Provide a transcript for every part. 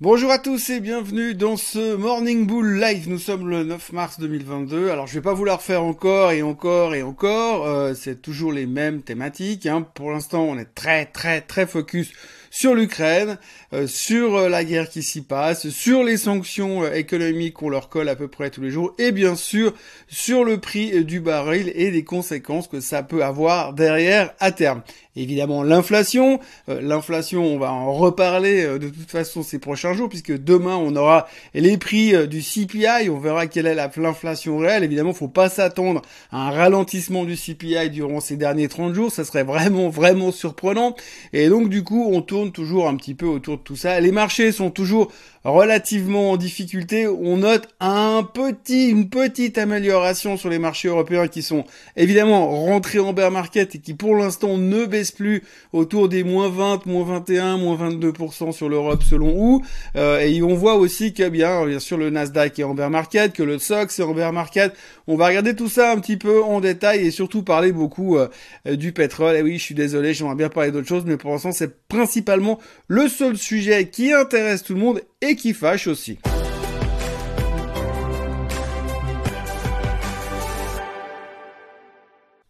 Bonjour à tous et bienvenue dans ce Morning Bull Live. Nous sommes le 9 mars 2022. Alors je vais pas vous la refaire encore et encore et encore. Euh, c'est toujours les mêmes thématiques. Hein. Pour l'instant, on est très très très focus sur l'Ukraine, euh, sur euh, la guerre qui s'y passe, sur les sanctions économiques qu'on leur colle à peu près tous les jours, et bien sûr sur le prix du baril et les conséquences que ça peut avoir derrière à terme. Évidemment l'inflation, l'inflation on va en reparler de toute façon ces prochains jours puisque demain on aura les prix du CPI, on verra quelle est l'inflation réelle. Évidemment, faut pas s'attendre à un ralentissement du CPI durant ces derniers 30 jours, ça serait vraiment vraiment surprenant. Et donc du coup, on tourne toujours un petit peu autour de tout ça. Les marchés sont toujours relativement en difficulté. On note un petit, une petite amélioration sur les marchés européens qui sont évidemment rentrés en bear market et qui pour l'instant ne baissent plus autour des moins 20, moins 21, moins 22% sur l'Europe selon où. Euh, et on voit aussi que bien, bien sûr le Nasdaq est en bear market, que le SOX est en bear market. On va regarder tout ça un petit peu en détail et surtout parler beaucoup euh, du pétrole. Et oui, je suis désolé, j'aimerais bien parler d'autres choses, mais pour l'instant c'est principalement le seul sujet qui intéresse tout le monde et qui fâche aussi.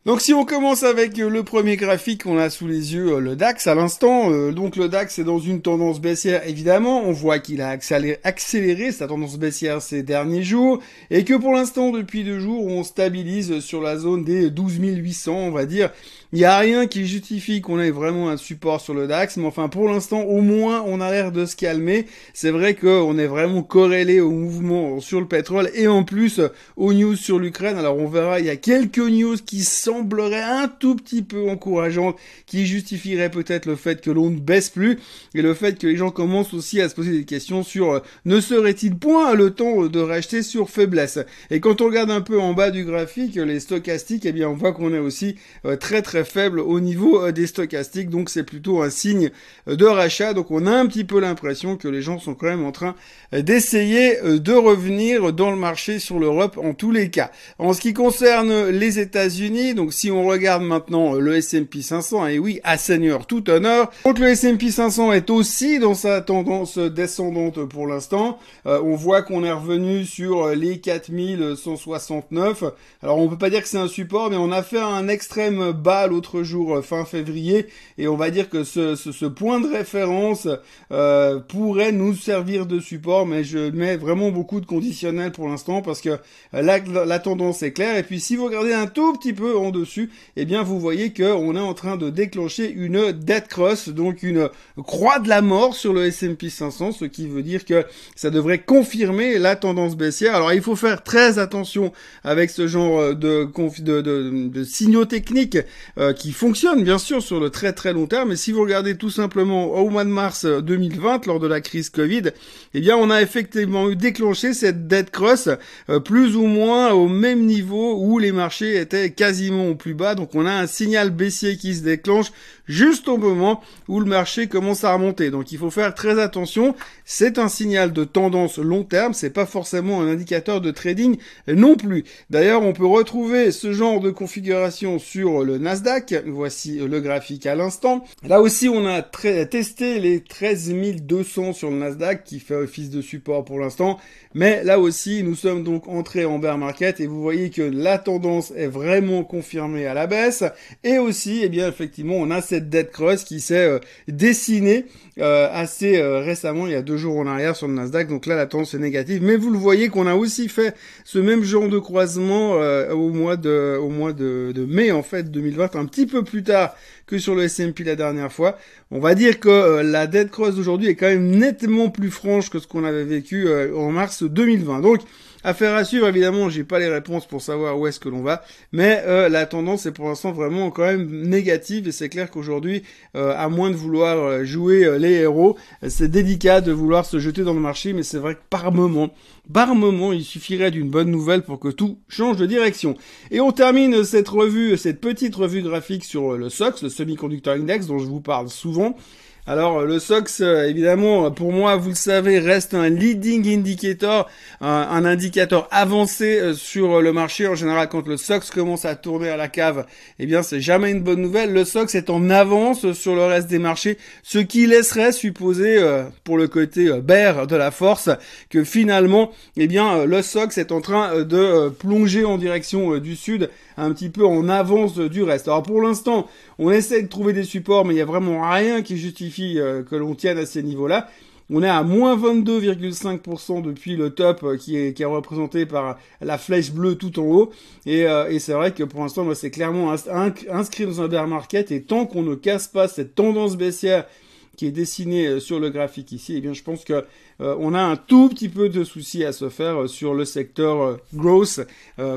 Donc si on commence avec euh, le premier graphique qu'on a sous les yeux, euh, le DAX à l'instant, euh, donc le DAX est dans une tendance baissière évidemment, on voit qu'il a accéléré, sa tendance baissière ces derniers jours, et que pour l'instant depuis deux jours on stabilise sur la zone des 12 800 on va dire, il n'y a rien qui justifie qu'on ait vraiment un support sur le DAX, mais enfin pour l'instant au moins on a l'air de se calmer. C'est vrai qu'on est vraiment corrélé au mouvement sur le pétrole et en plus aux news sur l'Ukraine. Alors on verra, il y a quelques news qui sembleraient un tout petit peu encourageantes, qui justifieraient peut-être le fait que l'on ne baisse plus et le fait que les gens commencent aussi à se poser des questions sur euh, ne serait-il point le temps de racheter sur faiblesse? Et quand on regarde un peu en bas du graphique, les stochastiques, eh bien on voit qu'on est aussi euh, très très faible au niveau euh, des stochastiques, donc c'est plutôt un signe euh, de rachat. Donc on a un petit peu l'impression que les gens sont quand même en train euh, d'essayer de revenir dans le marché sur l'Europe en tous les cas. En ce qui concerne les États-Unis, donc si on regarde maintenant le S&P 500, et oui, à seigneur tout honneur, donc le S&P 500 est aussi dans sa tendance descendante pour l'instant. on voit qu'on est revenu sur les 4169. Alors on peut pas dire que c'est un support, mais on a fait un extrême bas l'autre jour euh, fin février et on va dire que ce, point de référence euh, pourrait nous servir de support mais je mets vraiment beaucoup de conditionnels pour l'instant parce que euh, la, tendance est claire et puis si vous regardez un tout petit peu en dessus eh bien vous voyez que on est en train de déclencher une dead cross donc une croix de la mort sur le S&P 500 ce qui veut dire que ça devrait confirmer la tendance baissière. Alors il faut faire très attention avec ce genre de signaux techniques euh, qui fonctionne bien sûr sur le très très long terme. Et si vous regardez tout simplement au mois de mars 2020, euh, lors de la crise Covid, eh bien on a effectivement eu déclenché cette dead cross euh, plus ou moins au même niveau où les marchés étaient quasiment au plus bas. Donc on a un signal baissier qui se déclenche juste au moment où le marché commence à remonter. Donc il faut faire très attention. C'est un signal de tendance long terme. C'est pas forcément un indicateur de trading non plus. D'ailleurs, on peut retrouver ce genre de configuration sur le Nasdaq Voici le graphique à l'instant. Là aussi, on a testé les 13 200 sur le Nasdaq qui fait office de support pour l'instant. Mais là aussi, nous sommes donc entrés en bear market et vous voyez que la tendance est vraiment confirmée à la baisse. Et aussi, eh bien, effectivement, on a cette dead cross qui s'est euh, dessinée euh, assez euh, récemment, il y a deux jours en arrière sur le Nasdaq. Donc là, la tendance est négative. Mais vous le voyez qu'on a aussi fait ce même genre de croisement au mois de, au mois de, de mai en fait 2020 un petit peu plus tard que sur le S&P la dernière fois. On va dire que la dead cross d'aujourd'hui est quand même nettement plus franche que ce qu'on avait vécu euh, en mars 2020. Donc Affaire à suivre, évidemment, j'ai pas les réponses pour savoir où est-ce que l'on va, mais euh, la tendance est pour l'instant vraiment quand même négative et c'est clair qu'aujourd'hui, à moins de vouloir jouer les héros, c'est délicat de vouloir se jeter dans le marché, mais c'est vrai que par moment, par moment, il suffirait d'une bonne nouvelle pour que tout change de direction. Et on termine cette revue, cette petite revue graphique sur le SOX, le Semiconductor Index, dont je vous parle souvent. Alors le SOX, évidemment, pour moi, vous le savez, reste un leading indicator, un, indicateur avancé sur le marché. En général, quand le SOX commence à tourner à la cave, eh bien, c'est jamais une bonne nouvelle. Le SOX est en avance sur le reste des marchés, ce qui laisserait supposer, pour le côté bear de la force, que finalement, eh bien, le SOX est en train de plonger en direction du sud un petit peu en avance du reste. Alors pour l'instant, on essaie de trouver des supports, mais il n'y a vraiment rien qui justifie euh, que l'on tienne à ces niveaux-là. On est à moins 22,5% depuis le top euh, qui est, représenté par la flèche bleue tout en haut. Euh, et c'est vrai que pour l'instant, c'est clairement inscrit dans un bear market. Et tant qu'on ne casse pas cette tendance baissière qui est dessinée sur le graphique ici, eh bien je pense que on a un tout petit peu de soucis à se faire sur le secteur growth,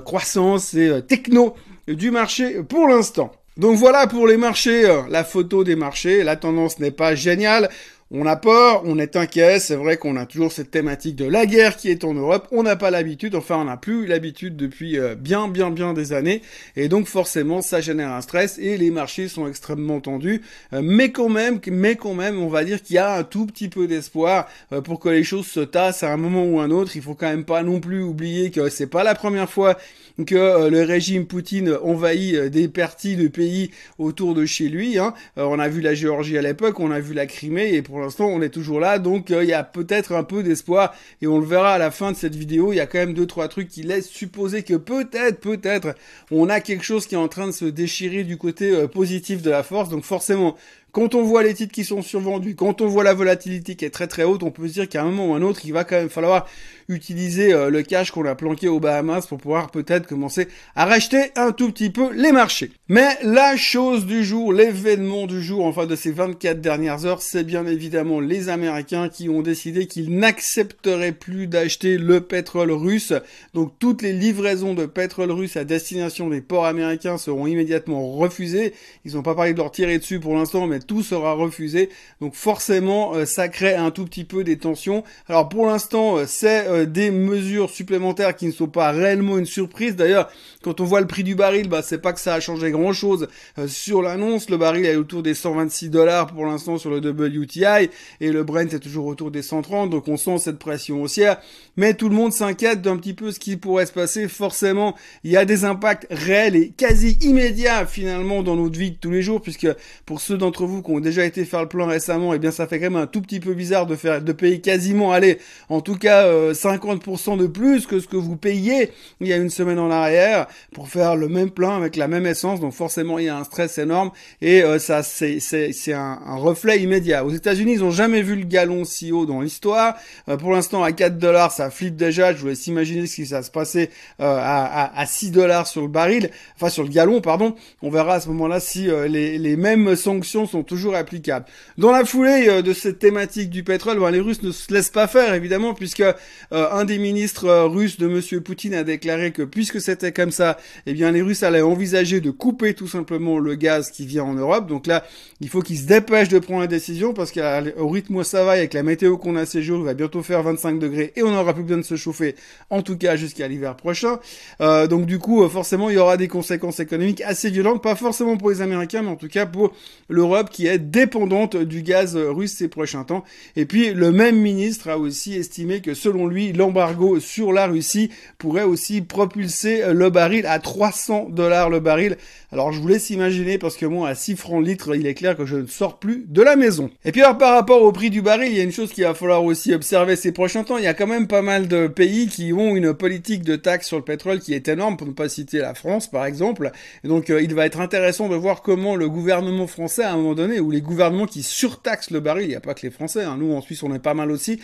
croissance et techno du marché pour l'instant. Donc voilà pour les marchés, euh, la photo des marchés. La tendance n'est pas géniale. On a peur, on est inquiet, c'est vrai qu'on a toujours cette thématique de la guerre qui est en Europe, on n'a pas l'habitude, enfin on n'a plus l'habitude depuis euh, bien bien bien des années, et donc forcément ça génère un stress et les marchés sont extrêmement tendus, euh, mais quand même, mais quand même, on va dire qu'il y a un tout petit peu d'espoir pour que les choses se tassent à un moment ou un autre, il faut quand même pas non plus oublier que c'est pas la première fois que euh, le régime Poutine envahit euh, des parties de pays autour de chez lui. Hein. Euh, on a vu la Géorgie à l'époque, on a vu la Crimée et pour l'instant on est toujours là. Donc il y a peut-être un peu d'espoir et on le verra à la fin de cette vidéo. Il y a quand même deux trois trucs qui laissent supposer que peut-être, peut-être, on a quelque chose qui est en train de se déchirer du côté positif de la force. Donc forcément, quand on voit les titres qui sont survendus, quand on voit la volatilité qui est très très haute, on peut se dire qu'à un moment ou un autre, il va quand même falloir utiliser euh, le cash qu'on a planqué aux Bahamas pour pouvoir peut-être commencer à racheter un tout petit peu les marchés. Mais la chose du jour, l'événement du jour, enfin de ces 24 dernières heures, c'est bien évidemment les Américains qui ont décidé qu'ils n'accepteraient plus d'acheter le pétrole russe. Donc toutes les livraisons de pétrole russe à destination des ports américains seront immédiatement refusées. Ils n'ont pas parlé de leur tirer dessus pour l'instant, mais tout sera refusé. Donc forcément, euh, ça crée un tout petit peu des tensions. Alors pour l'instant, euh, c'est euh, des mesures supplémentaires qui ne sont pas réellement une surprise. D'ailleurs, quand on voit le prix du baril, bah c'est pas que ça a changé grand chose sur l'annonce. Le baril est autour des 126 dollars pour l'instant sur le WTI et le Brent est toujours autour des 130. Donc on sent cette pression haussière. Mais tout le monde s'inquiète d'un petit peu ce qui pourrait se passer. Forcément, il y a des impacts réels et quasi immédiats finalement dans notre vie de tous les jours, puisque pour ceux d'entre vous qui ont déjà été faire le plan récemment, eh bien ça fait quand même un tout petit peu bizarre de faire de payer quasiment, allez, en tout cas 50% euh, de plus que ce que vous payiez il y a une semaine en arrière pour faire le même plein avec la même essence. Donc forcément il y a un stress énorme et euh, ça c'est c'est c'est un, reflet immédiat. Aux États-Unis ils ont jamais vu le galon si haut dans l'histoire. Euh, pour l'instant à 4 dollars ça flippe déjà. Je vous laisse imaginer ce qui va se passer à, à, à 6 dollars sur le baril, enfin sur le galon pardon. On verra à ce moment-là si les les mêmes sanctions sont toujours applicables. Dans la foulée euh, de cette thématique du pétrole, ben, les Russes ne se laissent pas faire évidemment puisque euh, un des ministres euh, russes de Monsieur Poutine a déclaré que puisque c'était comme ça, eh bien les Russes allaient envisager de couper tout simplement le gaz qui vient en Europe. Donc là, il faut qu'ils se dépêchent de prendre la décision parce qu'au rythme où ça va avec la météo qu'on a ces jours, il va bientôt faire 25 degrés et on n'aura plus besoin de se chauffer, en tout cas jusqu'à l'hiver prochain. donc du coup, forcément, il y aura des conséquences économiques assez violentes, pas forcément pour les Américains, mais en tout cas pour l'Europe qui est dépendante du gaz russe ces prochains temps. Et puis le même ministre a aussi estimé que selon lui, l'embargo sur la Russie pourrait aussi propulser le baril à 300 dollars le baril. Alors je vous laisse imaginer parce que moi à 6 francs litre, il est clair que je ne sors plus de la maison. Et puis alors par rapport au prix du baril, il y a une chose qu'il va falloir aussi observer ces prochains temps. Il y a quand même pas mal de pays qui ont une politique de taxe sur le pétrole qui est énorme, pour ne pas citer la France par exemple. Et donc euh, il va être intéressant de voir comment le gouvernement français à un moment donné, ou les gouvernements qui surtaxent le baril, il n'y a pas que les Français, hein. nous en Suisse on est pas mal aussi,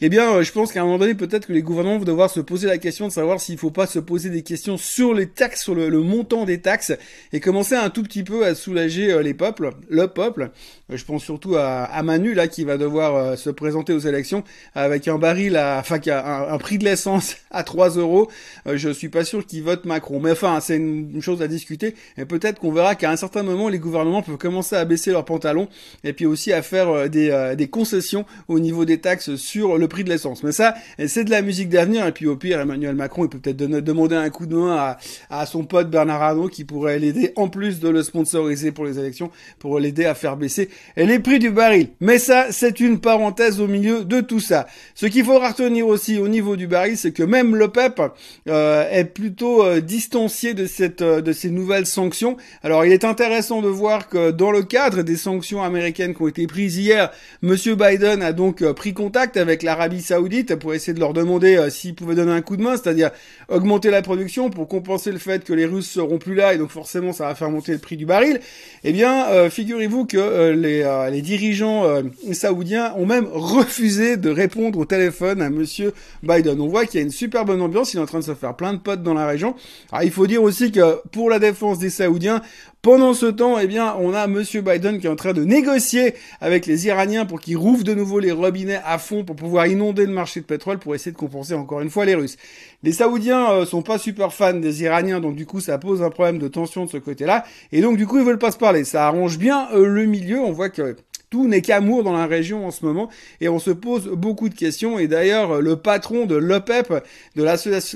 eh bien euh, je pense qu'à un moment donné peut-être que les gouvernements vont devoir se poser la question de savoir s'il ne faut pas se poser des questions sur les taxes, sur le, montant des taxes, et commencer un tout petit peu à soulager euh, les peuples, le peuple. Euh, je pense surtout à, Manu là qui va devoir se présenter aux élections avec un baril à, enfin un, un prix de l'essence à 3 euros. je suis pas sûr qu'il vote Macron, mais enfin c'est une, chose à discuter, et peut-être qu'on verra qu'à un certain moment les gouvernements peuvent commencer à baisser rehausser leurs pantalons et puis aussi à faire des, des concessions au niveau des taxes sur le prix de l'essence. Mais ça, c'est de la musique d'avenir et puis au pire, Emmanuel Macron, il peut peut-être demander un coup de main à, son pote Bernard Arnault qui pourrait l'aider en plus de le sponsoriser pour les élections pour l'aider à faire baisser les prix du baril. Mais ça, c'est une parenthèse au milieu de tout ça. Ce qu'il faudra retenir aussi au niveau du baril, c'est que même le PEP euh, est plutôt euh, distancié de cette euh, de ces nouvelles sanctions. Alors, il est intéressant de voir que dans le cadre des sanctions américaines qui ont été prises hier, Monsieur Biden a donc pris contact avec l'Arabie Saoudite pour essayer de leur demander s'ils pouvaient donner un coup de main, c'est-à-dire augmenter la production pour compenser le fait que les Russes seront plus là et donc forcément ça va faire monter le prix du baril. Eh bien, figurez-vous que les, les dirigeants saoudiens ont même refusé de répondre au téléphone à Monsieur Biden. On voit qu'il y a une super bonne ambiance, il est en train de se faire plein de potes dans la région. Alors, il faut dire aussi que pour la défense des Saoudiens, pendant ce temps, eh bien, on a Monsieur Biden qui est en train de négocier avec les Iraniens pour qu'ils rouvrent de nouveau les robinets à fond pour pouvoir inonder le marché de pétrole pour essayer de compenser encore une fois les Russes. Les Saoudiens euh, sont pas super fans des Iraniens, donc du coup ça pose un problème de tension de ce côté-là, et donc du coup ils veulent pas se parler. Ça arrange bien euh, le milieu. On voit que tout n'est qu'amour dans la région en ce moment et on se pose beaucoup de questions. Et d'ailleurs, le patron de l'OPEP, de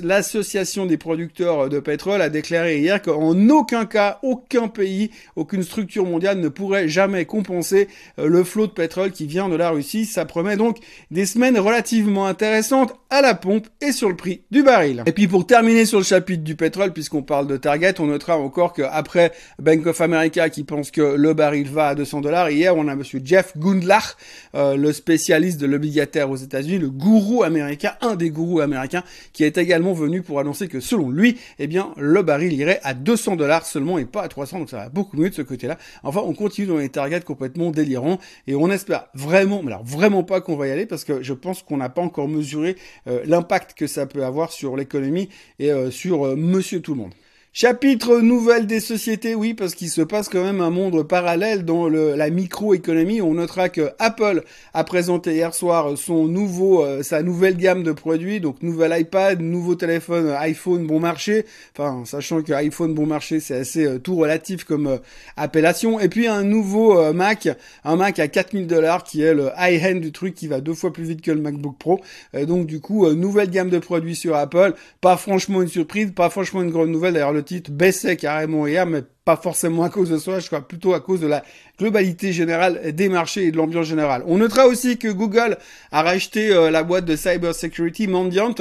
l'association des producteurs de pétrole, a déclaré hier qu'en aucun cas, aucun pays, aucune structure mondiale ne pourrait jamais compenser euh, le flot de pétrole qui vient de la Russie. Ça promet donc des semaines relativement intéressantes à la pompe et sur le prix du baril. Et puis pour terminer sur le chapitre du pétrole, puisqu'on parle de Target, on notera encore qu'après Bank of America qui pense que le baril va à 200 dollars, hier on a monsieur Jeff Gundlach, euh, le spécialiste de l'obligataire aux États-Unis, le gourou américain, un des gourous américains, qui est également venu pour annoncer que selon lui, eh bien, le baril irait à 200 dollars seulement et pas à 300, donc ça va beaucoup mieux de ce côté-là. Enfin, on continue dans les targets complètement délirants et on espère vraiment, mais alors vraiment pas qu'on va y aller parce que je pense qu'on n'a pas encore mesuré l'impact que ça peut avoir sur l'économie et euh, sur Monsieur Tout le Monde. Chapitre nouvelle des sociétés, oui, parce qu'il se passe quand même un monde parallèle dans le, la microéconomie. On notera que Apple a présenté hier soir son nouveau, euh, sa nouvelle gamme de produits, donc nouvel iPad, nouveau téléphone iPhone bon marché. Enfin, sachant que iPhone bon marché, c'est assez euh, tout relatif comme euh, appellation. Et puis un nouveau Mac, un Mac à 4000 dollars qui est le high-end du truc qui va deux fois plus vite que le MacBook Pro. donc du coup, nouvelle gamme de produits sur Apple. Pas franchement une surprise, pas franchement une grande nouvelle. D'ailleurs, le titre baissait carrément hier, mais pas forcément à cause de ça, je crois plutôt à cause de la globalité générale des marchés et de l'ambiance générale. On notera aussi que Google a racheté euh, la boîte de cyber security Mandiant,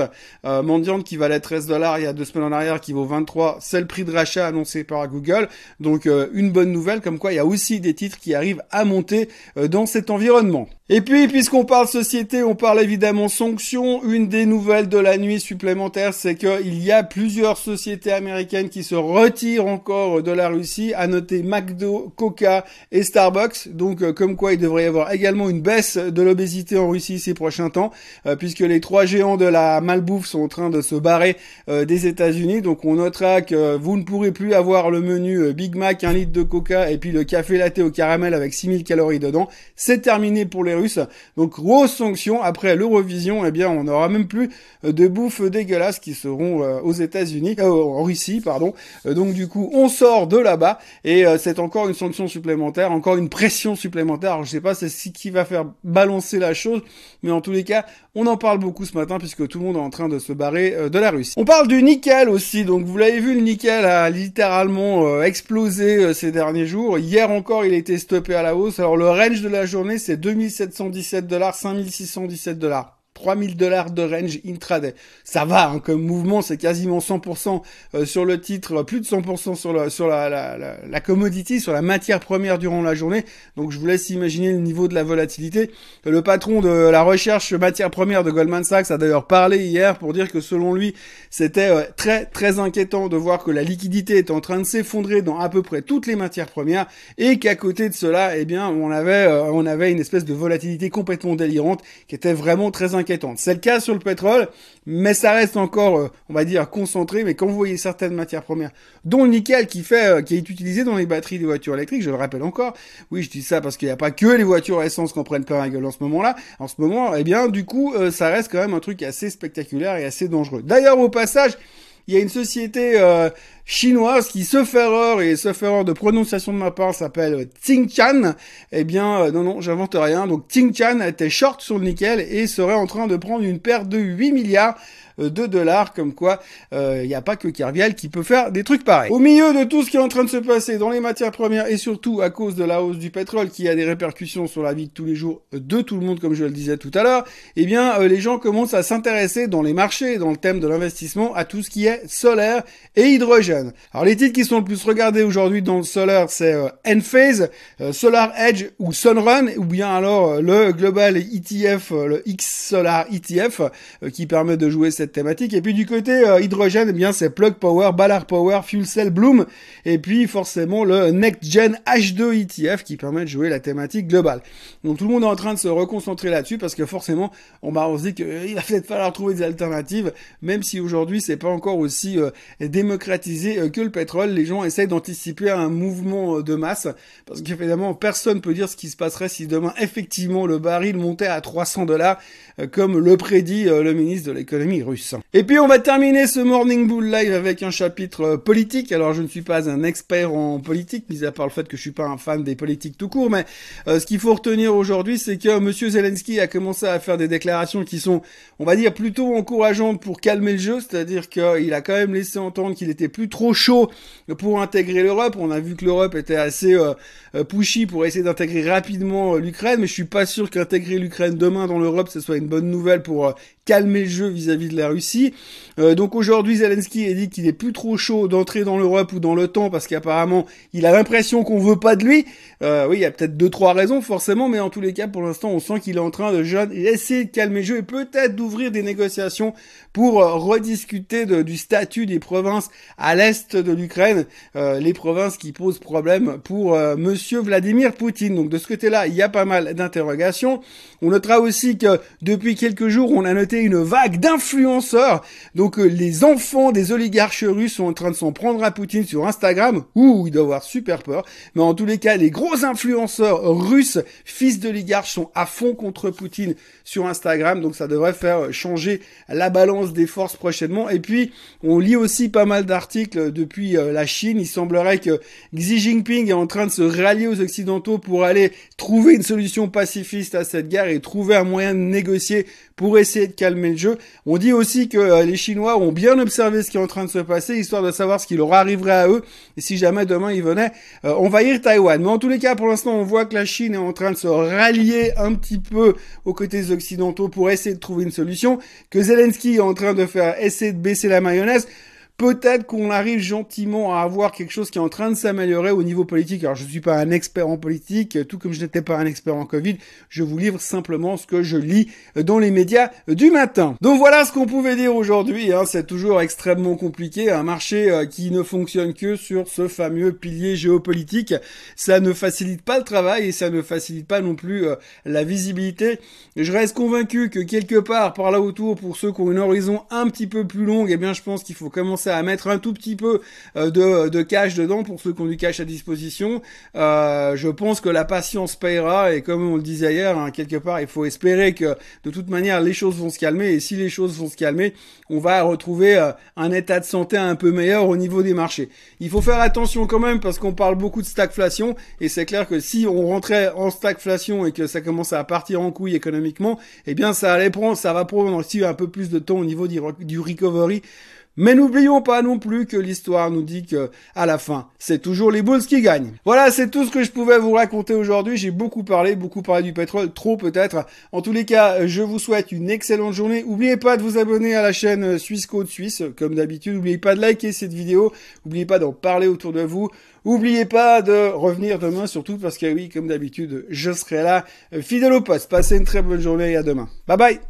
euh, Mandiant qui valait 13 dollars il y a deux semaines en arrière, qui vaut 23, c'est le prix de rachat annoncé par Google. Donc euh, une bonne nouvelle, comme quoi il y a aussi des titres qui arrivent à monter euh, dans cet environnement. Et puis, puisqu'on parle société, on parle évidemment sanctions. Une des nouvelles de la nuit supplémentaire, c'est qu'il y a plusieurs sociétés américaines qui se retirent encore de la Russie, à noter McDo, Coca et Starbucks. Donc euh, comme quoi il devrait y avoir également une baisse de l'obésité en Russie ces prochains temps, euh, puisque les trois géants de la malbouffe sont en train de se barrer euh, des États-Unis. Donc on notera que vous ne pourrez plus avoir le menu Big Mac, un litre de Coca et puis le café latte au caramel avec 6000 calories dedans. C'est terminé pour les Russes. Donc grosse sanction après l'Eurovision, eh bien on n'aura même plus de bouffe dégueulasse qui seront aux États-Unis, en Russie pardon. donc du coup on sort de là-bas et c'est encore une sanction supplémentaire, encore une pression supplémentaire. Alors, je sais pas c'est ce qui va faire balancer la chose, mais en tous les cas, on en parle beaucoup ce matin puisque tout le monde est en train de se barrer euh, de la Russie. On parle du nickel aussi. Donc vous l'avez vu, le nickel a littéralement euh, explosé euh, ces derniers jours. Hier encore, il a été stoppé à la hausse. Alors le range de la journée, c'est 2717 dollars, 5617 dollars. 3000 dollars de range intraday. Ça va, hein, comme mouvement, c'est quasiment 100% euh, sur le titre, plus de 100% sur, le, sur la, la, la, commodity, sur la matière première durant la journée. Donc je vous laisse imaginer le niveau de la volatilité. Le patron de la recherche matière première de Goldman Sachs a d'ailleurs parlé hier pour dire que selon lui, c'était euh, très très inquiétant de voir que la liquidité est en train de s'effondrer dans à peu près toutes les matières premières et qu'à côté de cela, eh bien, on avait euh, on avait une espèce de volatilité complètement délirante qui était vraiment très inquiétante c'est le cas sur le pétrole, mais ça reste encore, euh, on va dire, concentré. Mais quand vous voyez certaines matières premières, dont le nickel qui fait, euh, qui est utilisé dans les batteries des voitures électriques, je le rappelle encore. Oui, je dis ça parce qu'il n'y a pas que les voitures à essence qu'on prenne plein la gueule en ce moment-là. En ce moment, eh bien, du coup, euh, ça reste quand même un truc assez spectaculaire et assez dangereux. D'ailleurs, au passage, il y a une société chinoise qui, sauf erreur et sauf erreur de prononciation de ma part, s'appelle Tingchan. Eh bien, euh, non, non, j'invente rien. Donc Tingchan était short sur le nickel et serait en train de prendre une perte de 8 milliards euh, de dollars, comme quoi il euh, n'y a pas que Kerviel qui peut faire des trucs pareils. Au milieu de tout ce qui est en train de se passer dans les matières premières et surtout à cause de la hausse du pétrole qui a des répercussions sur la vie de tous les jours de tout le monde, comme je le disais tout à l'heure, eh bien euh, les gens commencent à s'intéresser dans les marchés, dans le thème de l'investissement, à tout ce qui est solaire et hydrogène. Alors les titres qui sont le plus regardés aujourd'hui dans le solaire, c'est Enphase, Solar Edge ou Sunrun, ou bien alors le Global ETF, le X Solar ETF, qui permet de jouer cette thématique. Et puis du côté euh, hydrogène, eh bien c'est Plug Power, Ballard Power, Fuel Cell Bloom, et puis forcément le Next Gen H2 ETF qui permet de jouer la thématique globale. Donc tout le monde est en train de se reconcentrer là-dessus parce que forcément, on, se dit qu'il euh, va peut-être falloir trouver des alternatives, même si aujourd'hui c'est pas encore aussi euh, démocratisé que le pétrole. Les gens essayent d'anticiper un mouvement de masse parce qu'évidemment personne peut dire ce qui se passerait si demain effectivement le baril montait à 300 dollars comme le prédit le ministre de l'économie Et puis on va terminer ce Morning Bull Live avec un chapitre euh, politique. Alors je ne suis pas un expert en politique, mis à part le fait que je suis pas un fan des politiques tout court, mais euh, ce qu'il faut retenir aujourd'hui, c'est que Monsieur Zelensky a commencé à faire des déclarations qui sont, on va dire, plutôt encourageantes pour calmer le jeu, c'est-à-dire qu'il a quand même laissé entendre qu'il était plus trop chaud pour intégrer l'Europe. On a vu que l'Europe était assez euh, pushy pour essayer d'intégrer rapidement l'Ukraine, mais je suis pas sûr qu'intégrer l'Ukraine demain dans l'Europe, ce soit une bonne nouvelle pour calmer le jeu vis-à-vis de la Russie. Euh, donc aujourd'hui, Zelensky a dit qu'il est plus trop chaud d'entrer dans l'Europe ou dans l'OTAN parce qu'apparemment, il a l'impression qu'on veut pas de lui. Euh, oui, il y a peut-être deux trois raisons forcément, mais en tous les cas, pour l'instant, on sent qu'il est en train de essayer de calmer le jeu et peut-être d'ouvrir des négociations pour euh, rediscuter du statut des provinces à l'est de l'Ukraine, les provinces qui posent problème pour Monsieur Vladimir Poutine. Donc de ce côté-là, il y a pas mal d'interrogations. On notera aussi que depuis quelques jours, on a noté une vague Donc euh, les enfants des oligarches russes sont en train de s'en prendre à Poutine sur Instagram. Ouh, il doit avoir super peur. Mais en tous les cas, les gros influenceurs russes, fils d'oligarches, sont à fond contre Poutine sur Instagram. Donc ça devrait faire changer la balance des forces prochainement. Et puis, on lit aussi pas mal d'articles depuis euh, la Chine. Il semblerait que Xi Jinping est en train de se rallier aux Occidentaux pour aller trouver une solution pacifiste à cette guerre et trouver un moyen de négocier pour essayer de calmer le jeu. On dit aussi que euh, les Chinois ont bien observé ce qui est en train de se passer, histoire de savoir ce qui leur arriverait à eux, et si jamais demain ils venaient euh, envahir Taïwan. Mais en tous les cas, pour l'instant, on voit que la Chine est en train de se rallier un petit peu aux côtés occidentaux pour essayer de trouver une solution, que Zelensky est en train de faire essayer de baisser la mayonnaise peut-être qu'on arrive gentiment à avoir quelque chose qui est en train de s'améliorer au niveau politique. Alors je ne suis pas un expert en politique, tout comme je n'étais pas un expert en Covid, je vous livre simplement ce que je lis dans les médias du matin. Donc voilà ce qu'on pouvait dire aujourd'hui, hein. c'est toujours extrêmement compliqué, un marché euh, qui ne fonctionne que sur ce fameux pilier géopolitique, ça ne facilite pas le travail et ça ne facilite pas non plus euh, la visibilité. Je reste convaincu que quelque part par là autour, pour ceux qui ont une horizon un petit peu plus longue, eh bien je pense qu'il faut commencer à mettre un tout petit peu euh, de, cash dedans pour ceux qui ont du cash à disposition. Euh, je pense que la patience payera et comme on le disait hier, hein, quelque part, il faut espérer que de toute manière les choses vont se calmer et si les choses vont se calmer, on va retrouver euh, un état de santé un peu meilleur au niveau des marchés. Il faut faire attention quand même parce qu'on parle beaucoup de stagflation et c'est clair que si on rentrait en stagflation et que ça commence à partir en couille économiquement, eh bien ça allait prendre, ça va prendre aussi un peu plus de temps au niveau du recovery mais n'oublions pas non plus que l'histoire nous dit que, à la fin, c'est toujours les Bulls qui gagnent. Voilà, c'est tout ce que je pouvais vous raconter aujourd'hui. J'ai beaucoup parlé, beaucoup parlé du pétrole, trop peut-être. En tous les cas, je vous souhaite une excellente journée. N'oubliez pas de vous abonner à la chaîne Suisse Code Suisse, comme d'habitude. N'oubliez pas de liker cette vidéo. N'oubliez pas d'en parler autour de vous. N'oubliez pas de revenir demain, surtout parce que oui, comme d'habitude, je serai là, fidèle au poste. Passez une très bonne journée et à demain. Bye bye